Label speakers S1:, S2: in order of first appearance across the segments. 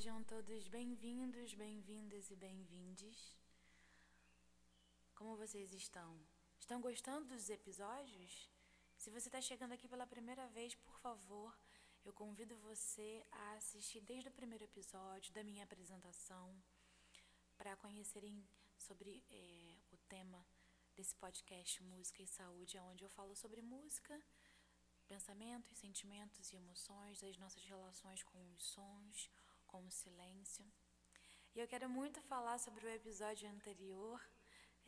S1: Sejam todos bem-vindos, bem-vindas e bem-vindes. Como vocês estão? Estão gostando dos episódios? Se você está chegando aqui pela primeira vez, por favor, eu convido você a assistir desde o primeiro episódio da minha apresentação para conhecerem sobre é, o tema desse podcast Música e Saúde, onde eu falo sobre música, pensamentos, sentimentos e emoções, das nossas relações com os sons, com o silêncio. E eu quero muito falar sobre o episódio anterior,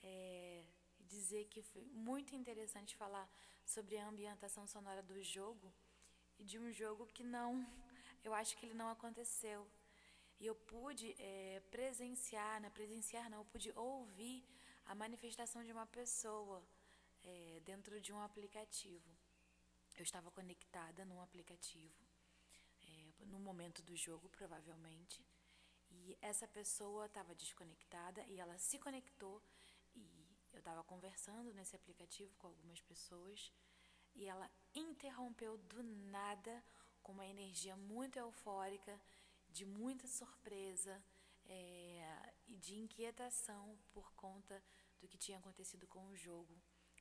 S1: é, dizer que foi muito interessante falar sobre a ambientação sonora do jogo e de um jogo que não, eu acho que ele não aconteceu. E eu pude é, presenciar, não presenciar não, eu pude ouvir a manifestação de uma pessoa é, dentro de um aplicativo. Eu estava conectada num aplicativo, no momento do jogo, provavelmente, e essa pessoa estava desconectada e ela se conectou. E eu estava conversando nesse aplicativo com algumas pessoas. E ela interrompeu do nada com uma energia muito eufórica, de muita surpresa é, e de inquietação por conta do que tinha acontecido com o jogo,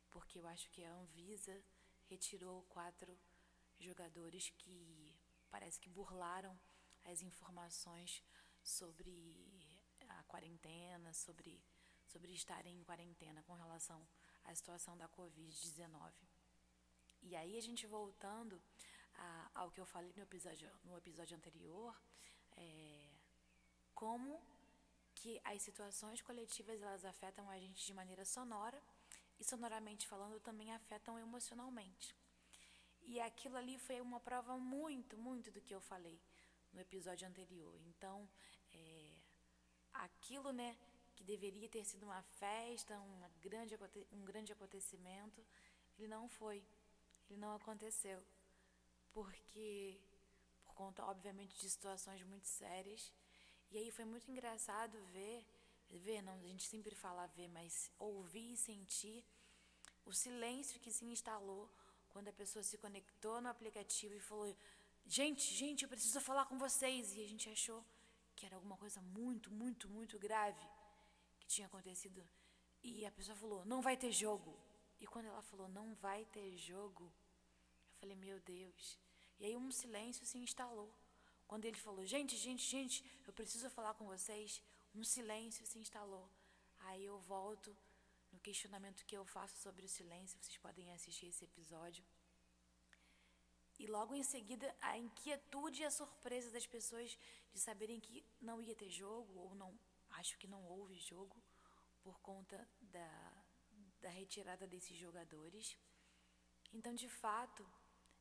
S1: porque eu acho que a Anvisa retirou quatro jogadores que parece que burlaram as informações sobre a quarentena, sobre, sobre estarem em quarentena com relação à situação da Covid-19. E aí a gente voltando a, ao que eu falei no episódio, no episódio anterior, é, como que as situações coletivas elas afetam a gente de maneira sonora e sonoramente falando também afetam emocionalmente. E aquilo ali foi uma prova muito, muito do que eu falei no episódio anterior. Então, é, aquilo, né, que deveria ter sido uma festa, uma grande, um grande acontecimento, ele não foi, ele não aconteceu, porque por conta, obviamente, de situações muito sérias. E aí foi muito engraçado ver ver, não, a gente sempre fala ver, mas ouvir e sentir o silêncio que se instalou quando a pessoa se conectou no aplicativo e falou: Gente, gente, eu preciso falar com vocês. E a gente achou que era alguma coisa muito, muito, muito grave que tinha acontecido. E a pessoa falou: Não vai ter jogo. E quando ela falou: Não vai ter jogo, eu falei: Meu Deus. E aí um silêncio se instalou. Quando ele falou: Gente, gente, gente, eu preciso falar com vocês um silêncio se instalou. Aí eu volto no questionamento que eu faço sobre o silêncio, vocês podem assistir esse episódio. E logo em seguida, a inquietude e a surpresa das pessoas de saberem que não ia ter jogo, ou não, acho que não houve jogo, por conta da, da retirada desses jogadores. Então, de fato,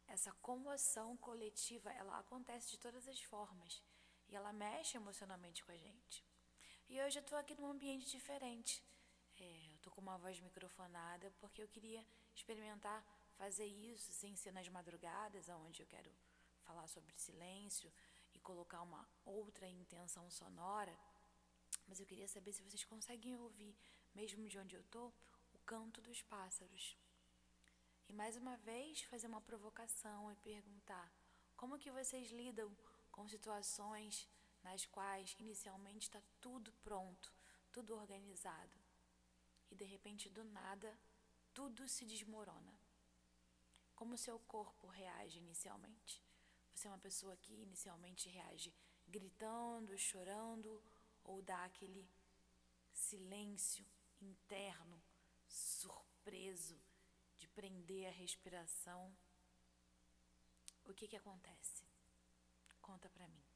S1: essa comoção coletiva, ela acontece de todas as formas. E ela mexe emocionalmente com a gente. E hoje eu estou aqui num ambiente diferente. É, eu estou com uma voz microfonada porque eu queria experimentar fazer isso sem ser nas madrugadas, onde eu quero falar sobre silêncio e colocar uma outra intenção sonora. Mas eu queria saber se vocês conseguem ouvir, mesmo de onde eu estou, o canto dos pássaros. E mais uma vez fazer uma provocação e perguntar como que vocês lidam com situações nas quais inicialmente está tudo pronto, tudo organizado. E de repente, do nada, tudo se desmorona. Como seu corpo reage inicialmente? Você é uma pessoa que inicialmente reage gritando, chorando, ou dá aquele silêncio interno, surpreso, de prender a respiração? O que, que acontece? Conta para mim.